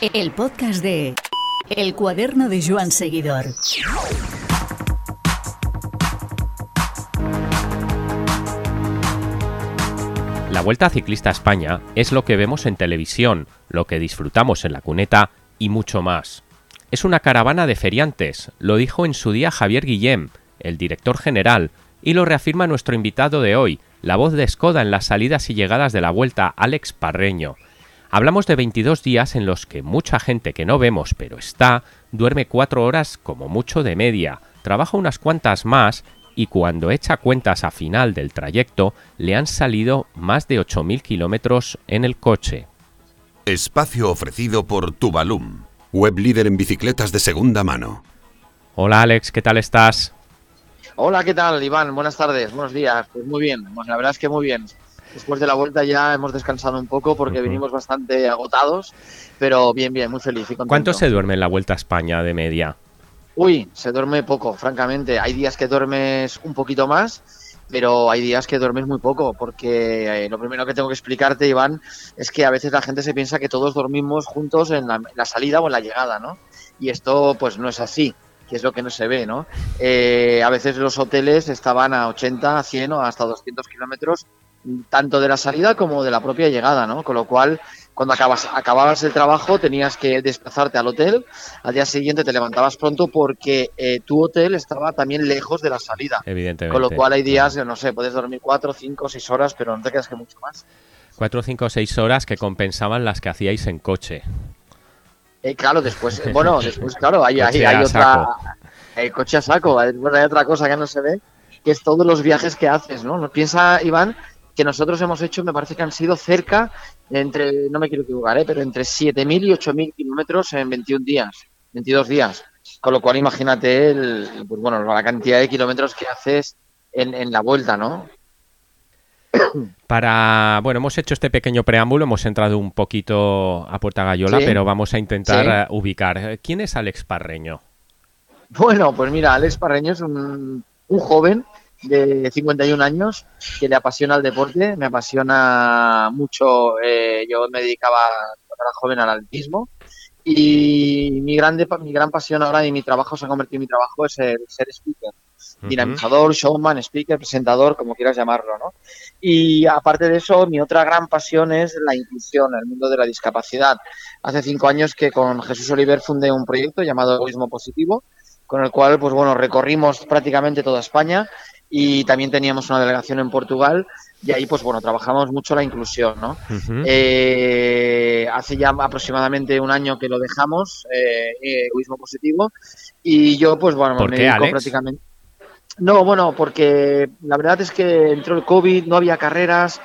El podcast de El cuaderno de Joan Seguidor. La Vuelta Ciclista a España es lo que vemos en televisión, lo que disfrutamos en la cuneta y mucho más. Es una caravana de feriantes, lo dijo en su día Javier Guillem, el director general, y lo reafirma nuestro invitado de hoy, la voz de Skoda en las salidas y llegadas de la Vuelta, Alex Parreño. Hablamos de 22 días en los que mucha gente que no vemos pero está, duerme cuatro horas como mucho de media, trabaja unas cuantas más y cuando echa cuentas a final del trayecto le han salido más de 8.000 kilómetros en el coche. Espacio ofrecido por Tubalum, web líder en bicicletas de segunda mano. Hola Alex, ¿qué tal estás? Hola, ¿qué tal, Iván? Buenas tardes, buenos días. Pues muy bien, pues la verdad es que muy bien. Después de la vuelta ya hemos descansado un poco porque venimos bastante agotados, pero bien, bien, muy feliz y contento. ¿Cuánto se duerme en la Vuelta a España de media? Uy, se duerme poco, francamente. Hay días que duermes un poquito más, pero hay días que duermes muy poco, porque eh, lo primero que tengo que explicarte, Iván, es que a veces la gente se piensa que todos dormimos juntos en la, en la salida o en la llegada, ¿no? Y esto pues no es así que es lo que no se ve, ¿no? Eh, a veces los hoteles estaban a 80, 100 o hasta 200 kilómetros, tanto de la salida como de la propia llegada, ¿no? Con lo cual, cuando acabas, acababas el trabajo, tenías que desplazarte al hotel, al día siguiente te levantabas pronto porque eh, tu hotel estaba también lejos de la salida. Evidentemente. Con lo cual hay días, no sé, puedes dormir 4, 5, 6 horas, pero no te quedas que mucho más. 4, 5, 6 horas que compensaban las que hacíais en coche. Eh, claro, después, eh, bueno, después, claro, hay, hay, hay otra. El coche a saco, hay otra cosa que no se ve, que es todos los viajes que haces, ¿no? Piensa, Iván, que nosotros hemos hecho, me parece que han sido cerca, entre, no me quiero equivocar, ¿eh? pero entre 7.000 y 8.000 kilómetros en 21 días, 22 días. Con lo cual, imagínate el, pues bueno, la cantidad de kilómetros que haces en, en la vuelta, ¿no? Para, bueno, hemos hecho este pequeño preámbulo, hemos entrado un poquito a Puerta Gallola, Sí. pero vamos a intentar Sí. eh, ubicar. ¿Quién es Alex Parreño? Bueno, pues mira, Alex Parreño es un, un joven de 51 años que le apasiona el deporte, me apasiona mucho, eh, yo me dedicaba cuando era joven al alpismo y mi, grande, mi gran pasión ahora y mi trabajo se ha convertido en mi trabajo es el ser speaker, Ujú. dinamizador, showman, speaker, presentador, como quieras llamarlo, ¿no? Y aparte de eso, mi otra gran pasión es la inclusión, el mundo de la discapacidad. Hace cinco años que con Jesús Oliver fundé un proyecto llamado Egoísmo Positivo, con el cual, pues bueno, recorrimos prácticamente toda España y también teníamos una delegación en Portugal y ahí, pues bueno, trabajamos mucho la inclusión, ¿no? Eh, hace ya aproximadamente un año que lo dejamos, eh, eh, egoísmo positivo, y yo, pues bueno, ¿Por me qué, dedico Alex? prácticamente. No, bueno, porque la verdad es que entró el COVID, no había carreras,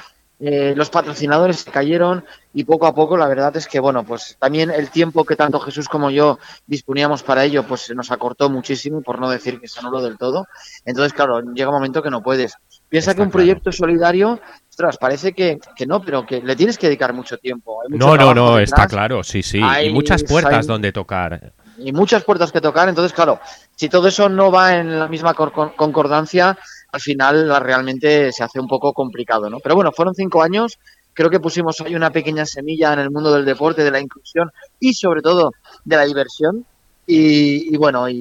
eh, los patrocinadores se cayeron y poco a poco la verdad es que, bueno, pues también el tiempo que tanto Jesús como yo disponíamos para ello, pues se nos acortó muchísimo, por no decir que se anuló del todo. Entonces, claro, llega un momento que no puedes. Piensa Está que un claro. proyecto solidario, ostras, parece que, que no, pero que le tienes que dedicar mucho tiempo. Hay mucho No, no, no, detrás está claro, sí, sí. y Hay- muchas puertas hay- donde tocar. y muchas puertas que tocar. Entonces, claro, si todo eso no va en la misma cor- con- concordancia, al final realmente se hace un poco complicado, ¿no? Pero bueno, fueron cinco años. Creo que pusimos ahí una pequeña semilla en el mundo del deporte, de la inclusión y sobre todo de la diversión. Y, y bueno, y,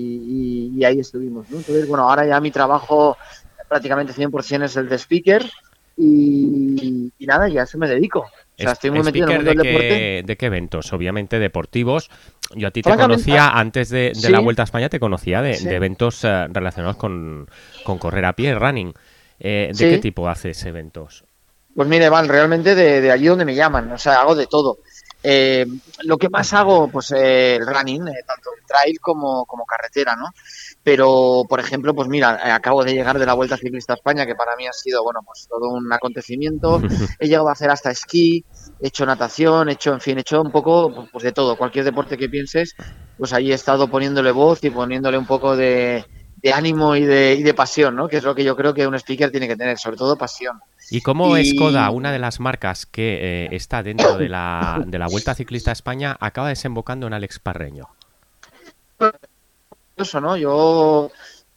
y- ahí estuvimos, ¿no? Entonces, bueno, ahora ya mi trabajo prácticamente 100% es el de speaker y, y nada, ya eso me dedico. Sea, estoy muy metido en el speaker mundo de del qué, de qué eventos? Obviamente deportivos. Yo a ti te conocía, antes de, de sí. la Vuelta a España, te conocía de, Sí. de eventos eh, relacionados con, con correr a pie, running. Eh, ¿De Sí. qué tipo haces eventos? Pues mire, Van, realmente de, de allí donde me llaman, o sea, hago de todo. Eh, lo que más hago, pues eh, el running, eh, tanto el trail como, como carretera, ¿no? Pero, por ejemplo, pues mira, eh, acabo de llegar de la Vuelta Ciclista a España, que para mí ha sido, bueno, pues todo un acontecimiento. He llegado a hacer hasta esquí, he hecho natación, he hecho, en fin, he hecho un poco, pues de todo, cualquier deporte que pienses, pues ahí he estado poniéndole voz y poniéndole un poco de, de ánimo y de, y de pasión, ¿no? Que es lo que yo creo que un speaker tiene que tener, sobre todo pasión. ¿Y cómo Y- Skoda, una de las marcas que eh, está dentro de la, de la Vuelta Ciclista a España, acaba desembocando en Alex Parreño? eso, ¿no? Yo,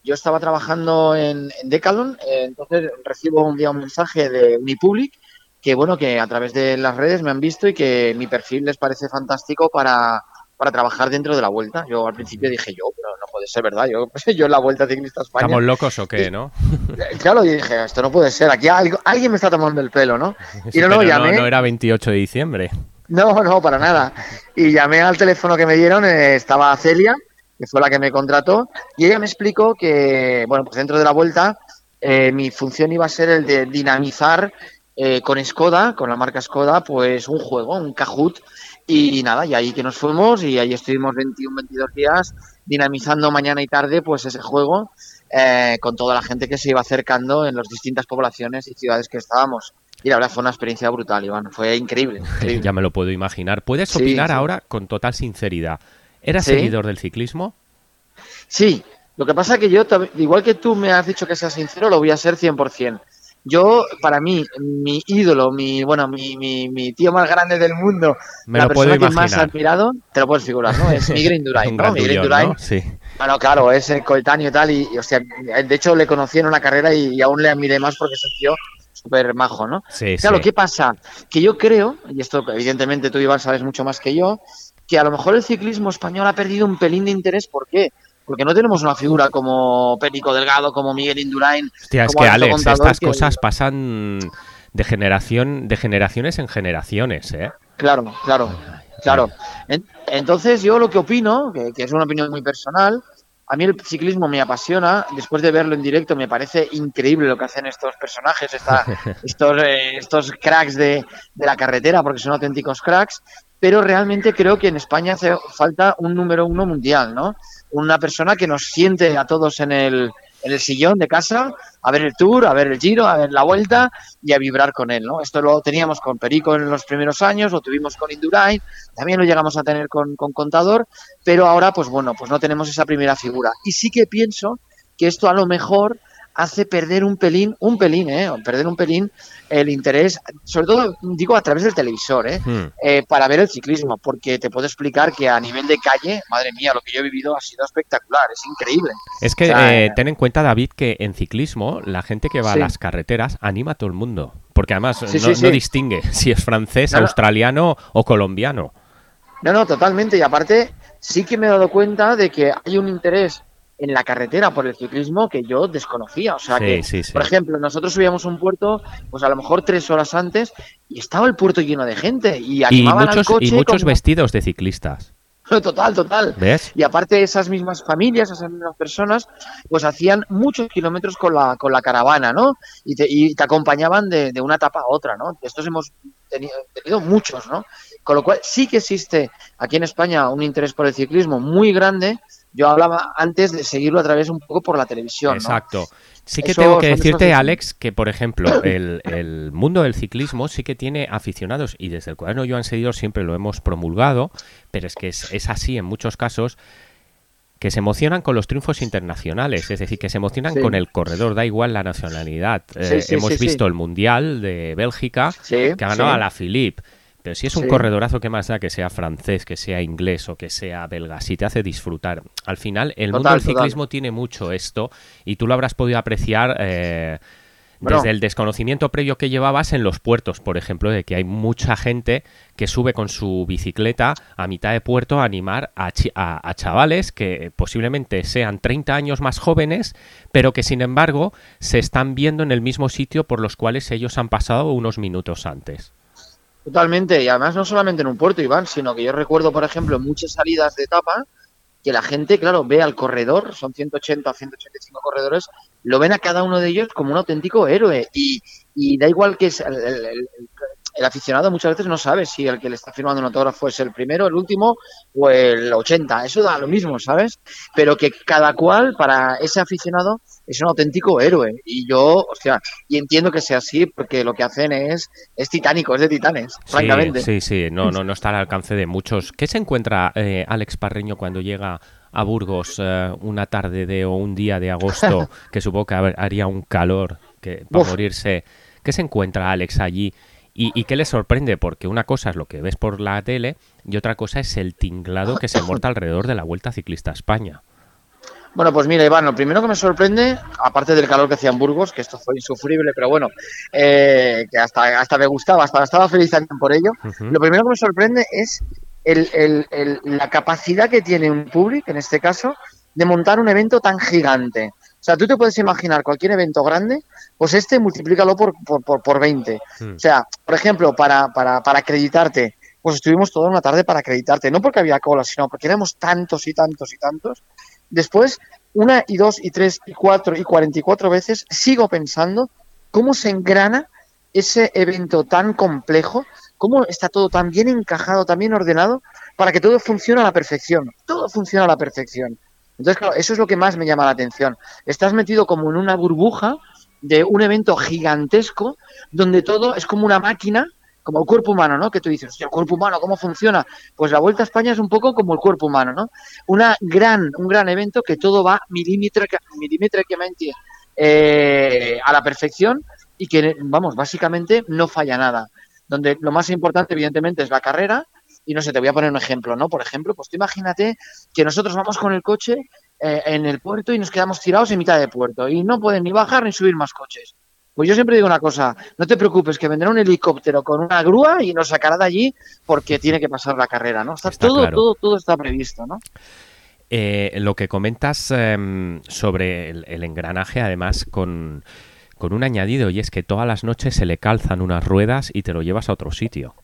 yo estaba trabajando en, en Decathlon, eh, entonces recibo un día un mensaje de Unipublic que bueno, que a través de las redes me han visto y que mi perfil les parece fantástico para, para trabajar dentro de la vuelta. Yo al principio dije yo, puede ser verdad. Yo, yo en la vuelta ciclista España. ¿Estamos locos o qué, no? Claro, y dije, esto no puede ser. Aquí algo, alguien me está tomando el pelo, ¿no? Y no, no, llamé. no era 28 de diciembre. No, no, para nada. Y llamé al teléfono que me dieron, eh, estaba Celia, que fue la que me contrató, y ella me explicó que, bueno, pues dentro de la vuelta, eh, mi función iba a ser el de dinamizar eh, con Skoda, con la marca Skoda, pues un juego, un Kahoot, y nada, y ahí que nos fuimos, y ahí estuvimos 21, 22 días dinamizando mañana y tarde, pues ese juego, eh, con toda la gente que se iba acercando en las distintas poblaciones y ciudades que estábamos. Y la verdad fue una experiencia brutal, Iván, fue increíble. increíble. Ya me lo puedo imaginar. ¿Puedes Sí, opinar sí. ahora con total sinceridad? ¿Eras Sí. seguidor del ciclismo? Sí, lo que pasa que yo, igual que tú me has dicho que sea sincero, lo voy a ser 100%. Yo, para mí, mi ídolo, mi, bueno, mi, mi, mi tío más grande del mundo, Me la persona que más admirado, te lo puedes figurar, ¿no? Es Miguel Indurain, ¿no? Miguel Indurain, ¿no? Sí. bueno, claro, es el coetáneo y tal, y, y, hostia, de hecho le conocí en una carrera y, y aún le admiré más porque es un tío súper majo, ¿no? Sí, Claro, sí. ¿qué pasa? Que yo creo, y esto evidentemente tú Iván sabes mucho más que yo, que a lo mejor el ciclismo español ha perdido un pelín de interés. ¿Por qué? Porque no tenemos una figura como Perico Delgado, como Miguel Indurain. Hostia, es que Alex, Contador, estas que- cosas pasan de generación, de generaciones en generaciones, ¿eh? Claro, claro, claro. En- entonces yo lo que opino, que, que es una opinión muy personal, a mí el ciclismo me apasiona, después de verlo en directo me parece increíble lo que hacen estos personajes, esta- estos, eh, estos cracks de, de la carretera, porque son auténticos cracks, pero realmente creo que en España hace falta un número uno mundial, ¿no? Una persona que nos siente a todos en el, en el sillón de casa a ver el tour, a ver el giro, a ver la vuelta y a vibrar con él, ¿no? Esto lo teníamos con Perico en los primeros años, lo tuvimos con Indurain, también lo llegamos a tener con, con Contador, pero ahora, pues bueno, pues no tenemos esa primera figura. Y sí que pienso que esto a lo mejor hace perder un pelín, un pelín, ¿eh? Perder un pelín el interés, sobre todo, digo, a través del televisor, ¿eh? Hmm. eh, para ver el ciclismo, porque te puedo explicar que a nivel de calle, madre mía, lo que yo he vivido ha sido espectacular, es increíble. Es que O sea, eh, eh, ten en cuenta, David, que en ciclismo la gente que va Sí. a las carreteras anima a todo el mundo. Porque además Sí, no, sí, no sí. distingue si es francés, No, no. australiano o colombiano. No, no, totalmente. Y aparte, sí que me he dado cuenta de que hay un interés en la carretera por el ciclismo que yo desconocía. O sea Sí, que, sí, sí. por ejemplo, nosotros subíamos un puerto, pues a lo mejor tres horas antes, y estaba el puerto lleno de gente. Y Y animaban al muchos, coche y muchos como- vestidos de ciclistas. Total, total. ¿Ves? Y aparte esas mismas familias, esas mismas personas, pues hacían muchos kilómetros con la, con la caravana, ¿no? Y te, y te acompañaban de, de una etapa a otra, ¿no? Estos hemos tenido, tenido muchos, ¿no? Con lo cual sí que existe aquí en España un interés por el ciclismo muy grande. Yo hablaba antes de seguirlo a través un poco por la televisión, ¿no? Exacto. Sí que Eso tengo que decirte, esos- Alex, que por ejemplo, el, el mundo del ciclismo sí que tiene aficionados y desde el cuaderno Joan Seguidor siempre lo hemos promulgado, pero es que es, es así en muchos casos que se emocionan con los triunfos internacionales, es decir, que se emocionan Sí. con el corredor, da igual la nacionalidad. Eh, Sí, hemos visto el Mundial de Bélgica, que ha ganado a la Philippe. Pero si es un Sí. corredorazo, ¿qué más da que sea francés, que sea inglés o que sea belga? Si te hace disfrutar. Al final, el mundo del total. ciclismo tiene mucho esto y tú lo habrás podido apreciar eh, Bueno. desde el desconocimiento previo que llevabas en los puertos, por ejemplo, de que hay mucha gente que sube con su bicicleta a mitad de puerto a animar a, chi- a- a chavales que posiblemente sean 30 años más jóvenes, pero que sin embargo se están viendo en el mismo sitio por los cuales ellos han pasado unos minutos antes. Totalmente, y además no solamente en un puerto, Iván, sino que yo recuerdo, por ejemplo, muchas salidas de etapa, que la gente, claro, ve al corredor, son 180 o 185 corredores, lo ven a cada uno de ellos como un auténtico héroe. Y, y da igual que es el- el aficionado muchas veces no sabe si el que le está firmando un autógrafo es el primero, el último o el 80. Eso da lo mismo, ¿sabes? Pero que cada cual, para ese aficionado, es un auténtico héroe. Y yo, o sea, y entiendo que sea así porque lo que hacen es, es titánico, es de titanes, francamente. Sí, sí, no, no, no está al alcance de muchos. ¿Qué se encuentra eh, Alex Parreño cuando llega a Burgos eh, una tarde de o un día de agosto, que supongo que haría un calor que para Uf. morirse? ¿Qué se encuentra Alex allí? ¿Y, y qué le sorprende? Porque una cosa es lo que ves por la tele y otra cosa es el tinglado que se monta alrededor de la Vuelta Ciclista a España. Bueno, pues mira, Iván, lo primero que me sorprende, aparte del calor que hacía en Burgos, que esto fue insufrible, pero bueno, eh, que hasta, hasta me gustaba, hasta estaba feliz también por ello, lo primero que me sorprende es el, el, el, la capacidad que tiene un público, en este caso, de montar un evento tan gigante. O sea, tú te puedes imaginar cualquier evento grande, pues este multiplícalo por, por, por, por 20. Mm. O sea, por ejemplo, para, para, para acreditarte, pues estuvimos toda una tarde para acreditarte, no porque había cola, sino porque éramos tantos y tantos y tantos. Después, una y dos y tres y cuatro y cuarenta y cuatro veces, sigo pensando cómo se engrana ese evento tan complejo, cómo está todo tan bien encajado, tan bien ordenado, para que todo funcione a la perfección. Todo funciona a la perfección. Entonces, claro, eso es lo que más me llama la atención. Estás metido como en una burbuja de un evento gigantesco donde todo es como una máquina, como el cuerpo humano, ¿no? Que tú dices, el cuerpo humano, ¿cómo funciona? Pues la Vuelta a España es un poco como el cuerpo humano, ¿no? Una gran, un gran evento que todo va milimétrica- milimétricamente eh, a la perfección y que, vamos, básicamente no falla nada. Donde lo más importante, evidentemente, es la carrera. Y no sé, te voy a poner un ejemplo, ¿no? Por ejemplo, pues tú imagínate que nosotros vamos con el coche eh, en el puerto y nos quedamos tirados en mitad de puerto y no pueden ni bajar ni subir más coches. Pues yo siempre digo una cosa, no te preocupes, que vendrá un helicóptero con una grúa y nos sacará de allí porque tiene que pasar la carrera, ¿no? Está, Está todo, claro. todo, todo está previsto, ¿no? Eh, lo que comentas em, sobre el, el engranaje, además, con, con un añadido, y es que todas las noches se le calzan unas ruedas y te lo llevas a otro sitio.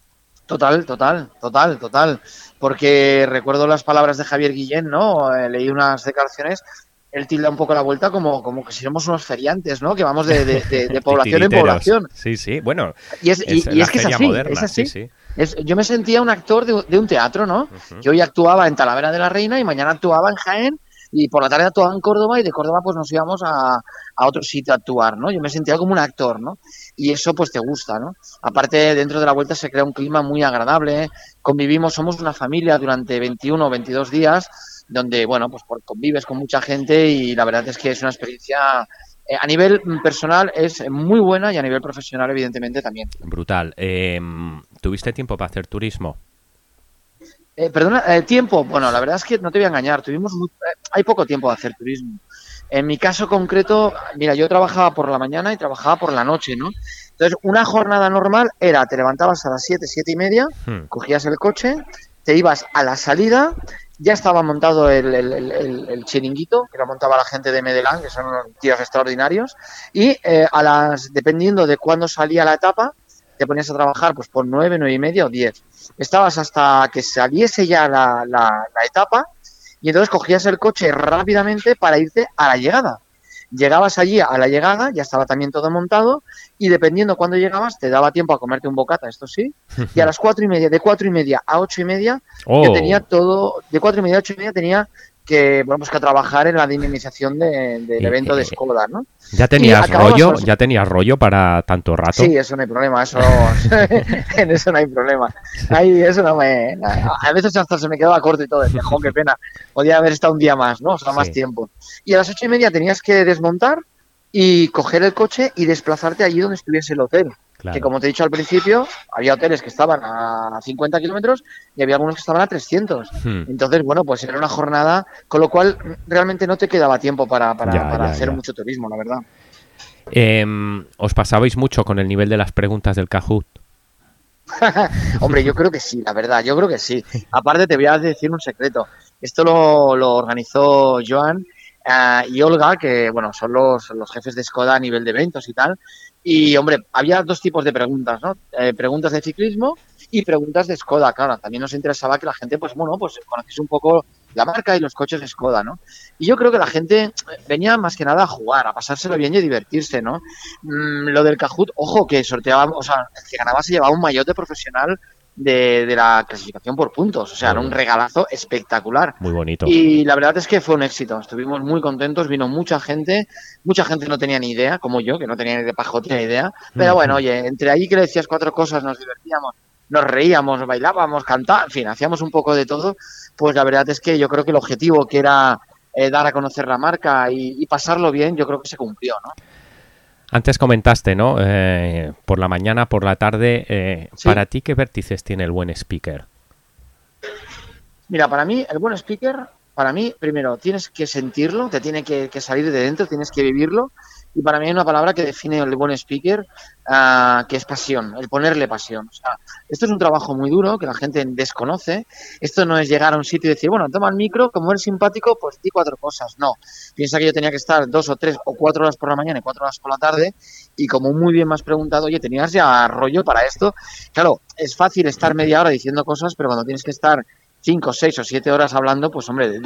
Total, total, total, total. Porque recuerdo las palabras de Javier Guillén, ¿no? Eh, leí unas declaraciones. Él tilda un poco la vuelta como, como que si somos unos feriantes, ¿no? Que vamos de, de- de- de población en población. Sí, sí, bueno, Y es, y, es y la es que es así, moderna, es así. sí, sí. Es- yo me sentía un actor de, un teatro, ¿no? Ujú. que hoy actuaba en Talavera de la Reina y mañana actuaba en Jaén y por la tarde actuaba en Córdoba y de Córdoba pues nos íbamos a, a otro sitio a actuar, ¿no? Yo me sentía como un actor, ¿no? Y eso pues te gusta, ¿no? Aparte dentro de la vuelta se crea un clima muy agradable, convivimos, somos una familia durante 21 o 22 días donde, bueno, pues por- convives con mucha gente y la verdad es que es una experiencia eh, a nivel personal es muy buena y a nivel profesional evidentemente también. Brutal. Em, ¿Tuviste tiempo para hacer turismo? Eh, perdona, eh, tiempo. Bueno, la verdad es que no te voy a engañar. Tuvimos muy- eh, hay poco tiempo de hacer turismo. En mi caso concreto, mira, yo trabajaba por la mañana y trabajaba por la noche, ¿no? Entonces, una jornada normal era, te levantabas a las 7, 7 y media, Hmm. cogías el coche, te ibas a la salida, ya estaba montado el, el- el- el- el chiringuito, que lo montaba la gente de Medelán, que son unos tíos extraordinarios, y eh, a las, dependiendo de cuándo salía la etapa, te ponías a trabajar pues por nueve, nueve y media o diez. Estabas hasta que saliese ya la, la- la etapa y entonces cogías el coche rápidamente para irte a la llegada. Llegabas allí a la llegada, ya estaba también todo montado y dependiendo cuándo llegabas te daba tiempo a comerte un bocata, esto sí, y a las cuatro y media, de cuatro y media a ocho y media, Oh, yo tenía todo, de cuatro y media a ocho y media tenía que, bueno, pues que trabajar en la dinamización de- del Eh, evento de Skoda, ¿no? ¿Ya tenías rollo? ¿Ya tenías rollo para tanto rato? Sí, eso no hay problema, eso en eso no hay problema. Ahí eso no me a a veces hasta se me quedaba corto y todo, decía, "Jo, qué pena. Podía haber estado un día más, ¿no? O sea, más tiempo. Y a las ocho y media tenías que desmontar y coger el coche y desplazarte allí donde estuviese el hotel. Claro. Que como te he dicho al principio, había hoteles que estaban a 50 kilómetros y había algunos que estaban a 300. Hmm. Entonces, bueno, pues era una jornada, con lo cual realmente no te quedaba tiempo para, para, Ya, para ya, hacer ya. mucho turismo, la verdad. Em, ¿Os pasabais mucho con el nivel de las preguntas del Kahoot? Hombre, yo creo que sí, la verdad, yo creo que sí. Aparte, te voy a decir un secreto. Esto lo, lo organizó Joan eh, y Olga, que bueno, son los, los jefes de Skoda a nivel de eventos y tal. Y hombre, había dos tipos de preguntas, ¿no? Eh, preguntas de ciclismo y preguntas de Skoda, claro. También nos interesaba que la gente, pues bueno, pues conociese un poco la marca y los coches de Skoda, ¿no? Y yo creo que la gente eh, venía más que nada a jugar, a pasárselo bien y a divertirse, ¿no? Mm, lo del Kahoot, ojo, que sorteaba, o sea, el que ganaba se llevaba un maillot profesional de, de la clasificación por puntos. O sea, era un regalazo espectacular. Muy bonito. Y la verdad es que fue un éxito. Estuvimos muy contentos, vino mucha gente. Mucha gente no tenía ni idea, como yo, que no tenía ni de pajote ni idea. Pero bueno, oye, entre ahí que le decías cuatro cosas, nos divertíamos, nos reíamos, bailábamos, cantábamos, en fin, hacíamos un poco de todo. Pues la verdad es que yo creo que el objetivo que era eh, dar a conocer la marca y, y pasarlo bien, yo creo que se cumplió, ¿no? Antes comentaste, ¿no? Eh, por la mañana, por la tarde. eh, Sí. ¿Para ti qué vértices tiene el buen speaker? Mira, para mí el buen speaker para mí, primero, tienes que sentirlo, te tiene que, que salir de dentro, tienes que vivirlo y para mí hay una palabra que define el buen speaker, uh, que es pasión, el ponerle pasión. O sea, esto es un trabajo muy duro que la gente desconoce. Esto no es llegar a un sitio y decir, bueno, toma el micro, como eres simpático, pues di cuatro cosas. No, piensa que yo tenía que estar dos o tres o cuatro horas por la mañana y cuatro horas por la tarde y como muy bien me has preguntado, oye, ¿tenías ya rollo para esto? Claro, es fácil estar media hora diciendo cosas, pero cuando tienes que estar cinco, seis o siete horas hablando, pues hombre,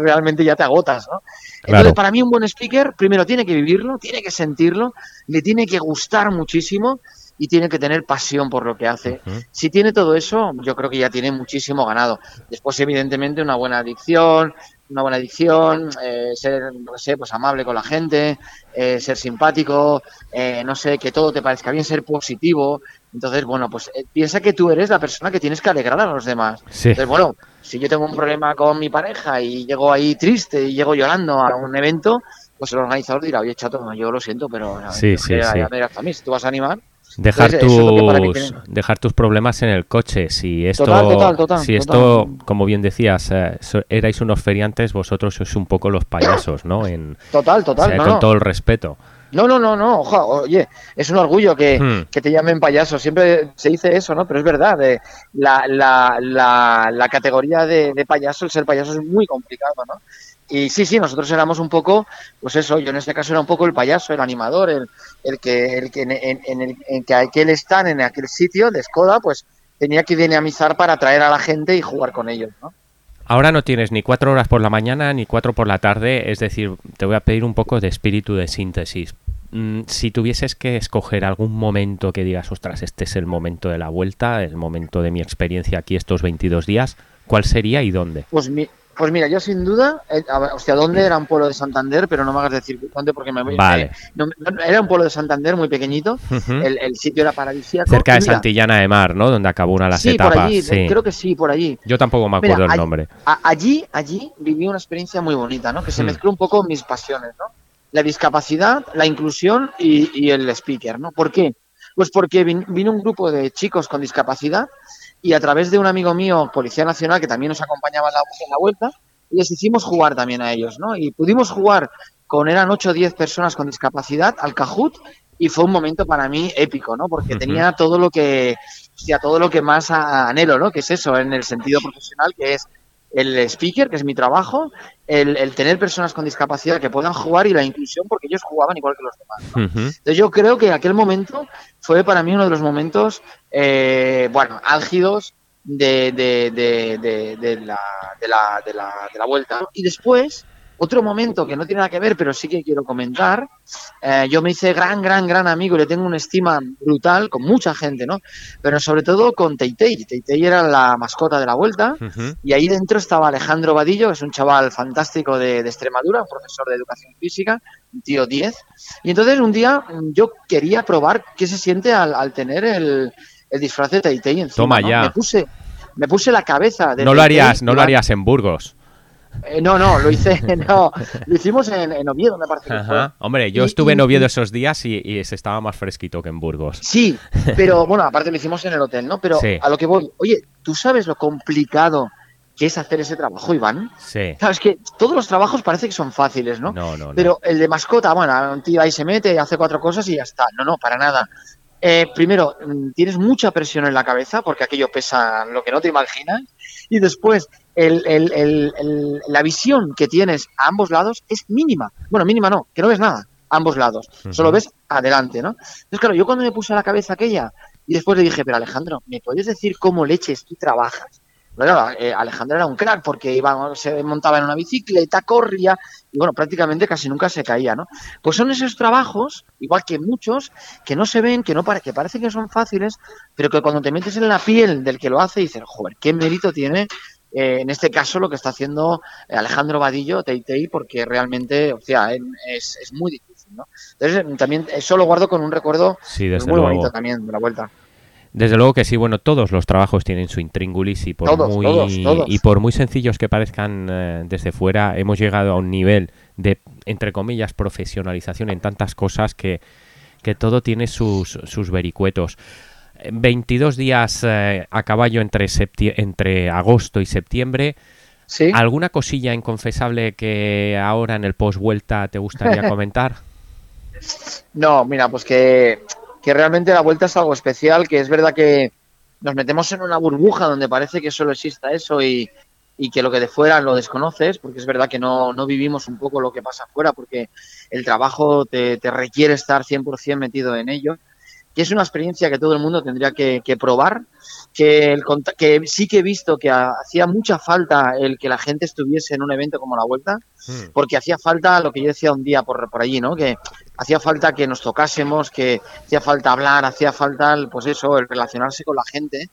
realmente ya te agotas, ¿no? Claro. Entonces, para mí un buen speaker, primero tiene que vivirlo, tiene que sentirlo, le tiene que gustar muchísimo y tiene que tener pasión por lo que hace. Uh -huh. Si tiene todo eso, yo creo que ya tiene muchísimo ganado. Después, evidentemente, una buena adicción, una buena adicción, eh, ser, no sé, pues amable con la gente, eh, ser simpático, eh, no sé, que todo te parezca bien, ser positivo. Entonces, bueno, pues eh, piensa que tú eres la persona que tienes que alegrar a los demás. Sí. Entonces, bueno, si yo tengo un problema con mi pareja y llego ahí triste y llego llorando a un evento, pues el organizador dirá, oye, chato, yo lo siento, pero sí, sí, ya, sí. ya me dirás a mí, si tú vas a animar. Dejar Entonces, tus, tiene- dejar tus problemas en el coche. Si esto, Total, total, total, si esto como bien decías, eh, so- erais unos feriantes, vosotros sois un poco los payasos, ¿no? En, Total, o total, sea, no, con no. todo el respeto. No, no, no, no, ojo, oye, es un orgullo que, Hmm. que te llamen payaso. Siempre se dice eso, ¿no? Pero es verdad, eh, la, la, la, la categoría de, de payaso, el ser payaso es muy complicado, ¿no? Y sí, sí, nosotros éramos un poco, pues eso, yo en este caso era un poco el payaso, el animador, el, el que, el que en, en- en el en que aquel stand, en aquel sitio de Skoda, pues tenía que dinamizar para atraer a la gente y jugar con ellos, ¿no? Ahora no tienes ni cuatro horas por la mañana ni cuatro por la tarde, es decir, te voy a pedir un poco de espíritu de síntesis. Mm, Si tuvieses que escoger algún momento que digas, ostras, este es el momento de la vuelta, el momento de mi experiencia aquí estos 22 días, ¿cuál sería y dónde? Pues, mi, pues mira, yo sin duda, eh, hostia, ¿dónde era un pueblo de Santander? Pero no me hagas decir dónde porque me voy. Vale. eh, no, era un pueblo de Santander muy pequeñito, el, el sitio era paradisíaco. Cerca de mira, Santillana de Mar, ¿no? Donde acabó una de las Sí, por etapas. allí, sí. creo que sí, por allí. Yo tampoco me Mira, acuerdo el nombre. A- allí, allí viví una experiencia muy bonita, ¿no? Que se Hmm. mezcló un poco mis pasiones, ¿no? La discapacidad, la inclusión y, y el speaker, ¿no? ¿Por qué? Pues porque vin- vino un grupo de chicos con discapacidad y a través de un amigo mío, Policía Nacional, que también nos acompañaba en la, en la vuelta, les hicimos jugar también a ellos, ¿no? Y pudimos jugar con, eran 8 o 10 personas con discapacidad al Cajut y fue un momento para mí épico, ¿no? Porque tenía todo lo que, hostia, todo lo que más anhelo, ¿no? Que es eso, en el sentido profesional, que es el speaker, que es mi trabajo, el, el tener personas con discapacidad que puedan jugar y la inclusión, porque ellos jugaban igual que los demás. ¿no? Entonces yo creo que aquel momento fue para mí uno de los momentos, eh, bueno, álgidos de, de, de, de, de la, de, la, de, la, de la vuelta. ¿no? Y después, otro momento que no tiene nada que ver, pero sí que quiero comentar, eh, yo me hice gran, gran, gran amigo y le tengo una estima brutal con mucha gente, ¿no? Pero sobre todo con Teitei. Teitei era la mascota de la vuelta. Ujú. Y ahí dentro estaba Alejandro Vadillo, que es un chaval fantástico de, de Extremadura, un profesor de educación física, un tío 10. Y entonces un día yo quería probar qué se siente al, al tener el, el disfraz de Teitei encima. Toma ¿no? ya. Me puse, me puse la cabeza de No lo harías, no lo harías en Burgos. Eh, no, no, lo hice, no, lo hicimos en, en Oviedo, me parece que fue. Hombre, yo Y- estuve en Oviedo esos días y, y se estaba más fresquito que en Burgos. Sí, pero bueno, aparte lo hicimos en el hotel, ¿no? Pero Sí. a lo que voy, oye, ¿tú sabes lo complicado que es hacer ese trabajo, Iván? Sí. Claro, es que todos los trabajos parece que son fáciles, ¿no? No, no, no. Pero el de mascota, bueno, un tío ahí se mete, hace cuatro cosas y ya está. No, no, para nada. Eh, primero, mm, tienes mucha presión en la cabeza porque aquello pesa lo que no te imaginas. Y después, el- el- el- la visión que tienes a ambos lados es mínima. Bueno, mínima no, que no ves nada a ambos lados. Solo ves adelante, ¿no? Entonces, claro, yo cuando me puse a la cabeza aquella y después le dije, pero Alejandro, ¿me puedes decir cómo leches tú trabajas? Bueno, eh, Alejandro era un crack porque iba, se montaba en una bicicleta, corría y bueno, prácticamente casi nunca se caía, ¿no? Pues son esos trabajos, igual que muchos, que no se ven, que no pare, que parece que son fáciles, pero que cuando te metes en la piel del que lo hace dices, joder, qué mérito tiene eh, en este caso lo que está haciendo eh, Alejandro Vadillo, Teitei, porque realmente, o sea, es, es muy difícil, ¿no? Entonces eh, también eso lo guardo con un recuerdo Sí, muy luego. bonito también de la vuelta. Desde luego que sí, bueno, todos los trabajos tienen su intríngulis y por Todos, muy todos, todos. y por muy sencillos que parezcan eh, desde fuera, hemos llegado a un nivel de entre comillas profesionalización en tantas cosas que, que todo tiene sus, sus vericuetos. Eh, 22 días eh, a caballo entre entre agosto y septiembre. Sí. ¿Alguna cosilla inconfesable que ahora en el post vuelta te gustaría comentar? No, mira, pues que, que realmente la vuelta es algo especial, que es verdad que nos metemos en una burbuja donde parece que solo exista eso y, y que lo que de fuera lo desconoces, porque es verdad que no, no vivimos un poco lo que pasa afuera, porque el trabajo te, te requiere estar 100% metido en ello, que es una experiencia que todo el mundo tendría que, que probar, que, el, que sí que he visto que ha- hacía mucha falta el que la gente estuviese en un evento como la Vuelta, Hmm. porque hacía falta lo que yo decía un día por, por allí, ¿no? Que hacía falta que nos tocásemos, que hacía falta hablar, hacía falta, el, pues eso, el relacionarse con la gente.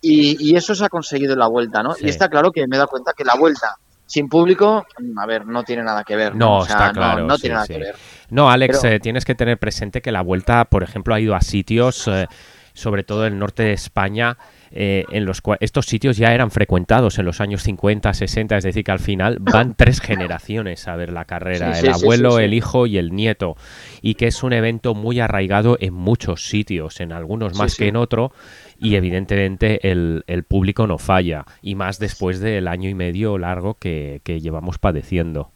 Y, y eso se ha conseguido en la vuelta, ¿no? Sí. Y está claro que me he dado cuenta que la vuelta sin público, mm, a ver, no tiene nada que ver. No, O sea, está claro, No, no sí, tiene nada sí. que ver. No, Alex, Pero- eh, tienes que tener presente que la vuelta, por ejemplo, ha ido a sitios, eh, sobre todo el norte de España, eh, en los cuales estos sitios ya eran frecuentados en los años 50, 60, es decir, que al final van tres generaciones a ver la carrera, Sí, sí, el abuelo, sí, el hijo y el nieto, y que es un evento muy arraigado en muchos sitios, en algunos más que en otro, y evidentemente el, el público no falla, y más después del año y medio largo que, que llevamos padeciendo.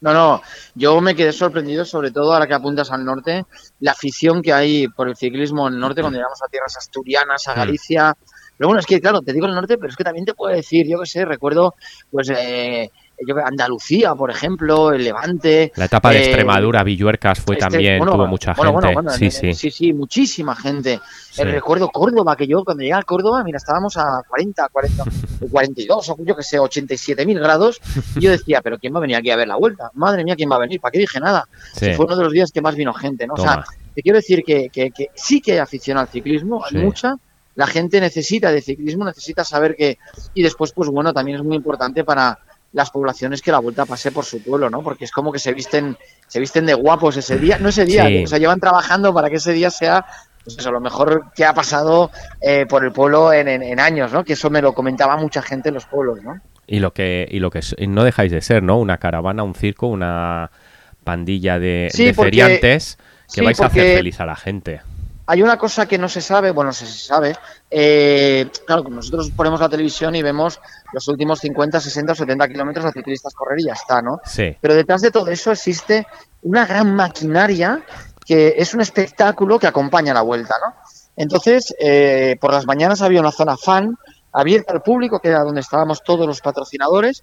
No, no, yo me quedé sorprendido, sobre todo ahora que apuntas al norte, la afición que hay por el ciclismo en el norte cuando llegamos a tierras asturianas, a Mm. Galicia. Pero bueno, es que claro, te digo el norte, pero es que también te puedo decir, yo qué sé, recuerdo, pues, eh, Andalucía, por ejemplo, el Levante. La etapa de eh, Extremadura, Villuercas fue este, también, bueno, tuvo mucha bueno, gente. bueno, sí, sí, sí, sí, muchísima gente. sí. El recuerdo Córdoba, que yo cuando llegué a Córdoba, mira, estábamos a 40, 40, 42, o yo que sé, 87 mil grados. Y yo decía, pero ¿quién va a venir aquí a ver la vuelta? Madre mía, ¿quién va a venir? ¿Para qué dije nada? Sí. Si fue uno de los días que más vino gente, ¿no? O sea, Toma. te quiero decir que, que- que sí que hay afición al ciclismo, hay mucha. La gente necesita de ciclismo, necesita saber que. Y después, pues bueno, también es muy importante para las poblaciones que la vuelta pase por su pueblo, ¿no? Porque es como que se visten, se visten de guapos ese día, no ese día, Sí. o sea, llevan trabajando para que ese día sea pues eso, lo mejor que ha pasado eh, por el pueblo en, en- en años, ¿no? Que eso me lo comentaba mucha gente en los pueblos, ¿no? Y lo que y lo que y no dejáis de ser, ¿no? Una caravana, un circo, una pandilla de, Sí, de porque- feriantes que sí, vais a hacer feliz a la gente. Hay una cosa que no se sabe, bueno, se sabe. eh, claro, nosotros ponemos la televisión y vemos los últimos 50, 60 o 70 kilómetros de ciclistas correr y ya está, ¿no? Sí. Pero detrás de todo eso existe una gran maquinaria que es un espectáculo que acompaña la vuelta, ¿no? Entonces, eh, por las mañanas había una zona fan abierta al público, que era donde estábamos todos los patrocinadores,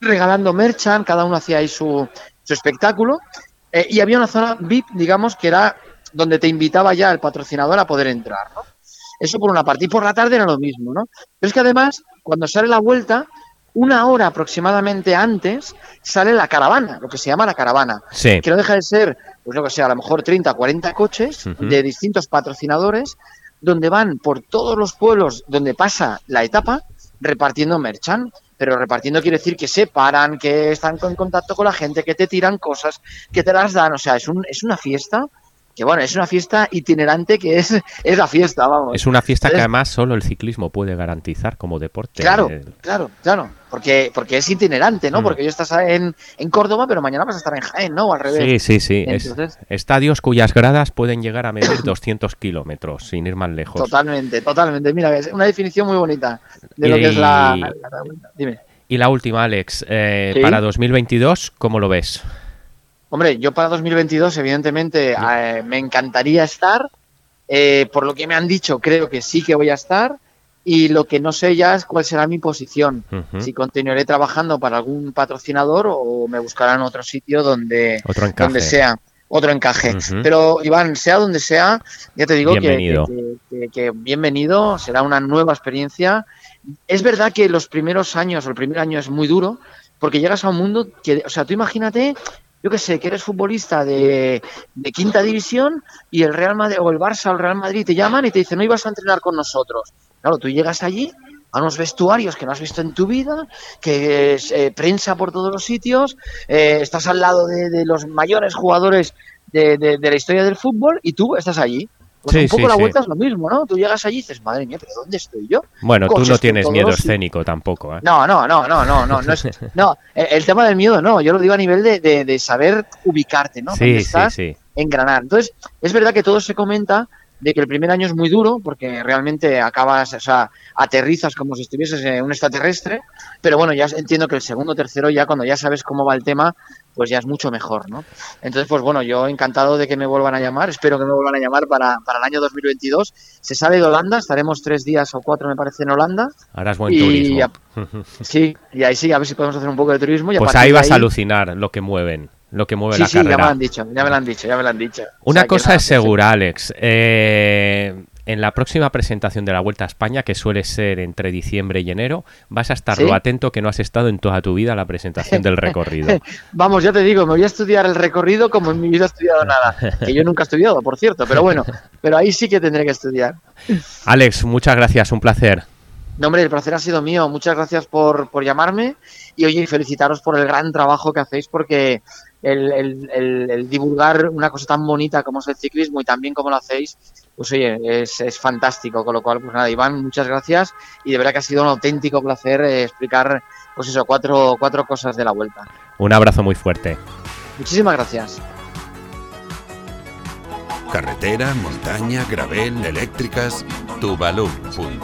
regalando merchan, cada uno hacía ahí su, su espectáculo, eh, y había una zona VIP, digamos, que era donde te invitaba ya el patrocinador a poder entrar, ¿no? Eso por una parte. Y por la tarde era lo mismo, ¿no? Pero es que además, cuando sale la vuelta, una hora aproximadamente antes, sale la caravana, lo que se llama la caravana, Sí. que no deja de ser, pues lo que sea, a lo mejor 30, 40 coches de distintos patrocinadores, donde van por todos los pueblos donde pasa la etapa, repartiendo merchan. Pero repartiendo quiere decir que se paran, que están en contacto con la gente, que te tiran cosas, que te las dan. O sea, es, un, es una fiesta que, bueno, es una fiesta itinerante que es, es la fiesta, vamos. Es una fiesta que además solo el ciclismo puede garantizar como deporte. Claro, Eh, claro, claro. Porque, porque es itinerante, ¿no? Mm. Porque hoy estás en, en Córdoba, pero mañana vas a estar en Jaén, ¿no? O al Sí, revés. sí, sí. Entonces- estadios cuyas gradas pueden llegar a medir 200 kilómetros, sin ir más lejos. Totalmente, totalmente. Mira, es una definición muy bonita de lo que es la. Y- la- Dime. Y la última, Alex, eh, Sí. para 2022, ¿cómo lo ves? Hombre, yo para 2022, evidentemente, eh, me encantaría estar. Eh, por lo que me han dicho, creo que sí que voy a estar. Y lo que no sé ya es cuál será mi posición. Ujú. Si continuaré trabajando para algún patrocinador o me buscarán otro sitio donde, Otro donde sea otro encaje. Ujú. Pero Iván, sea donde sea, ya te digo que- Bienvenido. Que, que- que bienvenido, será una nueva experiencia. Es verdad que los primeros años, o el primer año es muy duro, porque llegas a un mundo que, o sea, tú imagínate, yo qué sé, que eres futbolista de, de quinta división y el Real Madrid o el Barça o el Real Madrid te llaman y te dicen, no ibas a entrenar con nosotros. Claro, tú llegas allí a unos vestuarios que no has visto en tu vida, que es eh, prensa por todos los sitios, eh, estás al lado de, los mayores jugadores de- de la historia del fútbol y tú estás allí. Pues Sí, un poco sí, la sí. vuelta es lo mismo, ¿no? Tú llegas allí y dices, madre mía, pero ¿dónde estoy yo? Bueno, tú no tienes miedo escénico tampoco, ¿eh? No, no, no, no, no, no, no, es- no, el, el tema del miedo no, yo lo digo a nivel de, de- de saber ubicarte, ¿no? Dónde sí, sí, sí. engranar. Entonces, es verdad que todo se comenta de que el primer año es muy duro porque realmente acabas, o sea, aterrizas como si estuvieses en un extraterrestre, pero bueno, ya entiendo que el segundo, tercero, ya cuando ya sabes cómo va el tema, pues ya es mucho mejor, ¿no? Entonces, pues bueno, yo encantado de que me vuelvan a llamar, espero que me vuelvan a llamar para, para el año 2022. Se sale de Holanda, estaremos tres días o cuatro, me parece, en Holanda. Harás buen turismo. sí, y ahí sí, a ver si podemos hacer un poco de turismo. Y pues ahí vas a alucinar lo que mueven lo que mueve la sí, carrera. ya me lo han dicho, ya me lo han dicho, ya me lo han dicho. Una cosa es segura, Alex. Eh, en la próxima presentación de la Vuelta a España, que suele ser entre diciembre y enero, vas a estar lo atento que no has estado en toda tu vida a la presentación del recorrido. Vamos, ya te digo, me voy a estudiar el recorrido como en mi vida he estudiado nada. Que yo nunca he estudiado, por cierto, pero bueno, pero ahí sí que tendré que estudiar. Alex, muchas gracias, un placer. No, hombre, el placer ha sido mío. Muchas gracias por, por llamarme y oye, felicitaros por el gran trabajo que hacéis porque el, divulgar una cosa tan bonita como es el ciclismo y también como lo hacéis, pues oye, es, fantástico. Con lo cual, pues nada, Iván, muchas gracias y de verdad que ha sido un auténtico placer eh, explicar, pues eso, cuatro, cuatro cosas de la vuelta. Un abrazo muy fuerte. Muchísimas gracias. Carretera, montaña, gravel, eléctricas, tubalum.com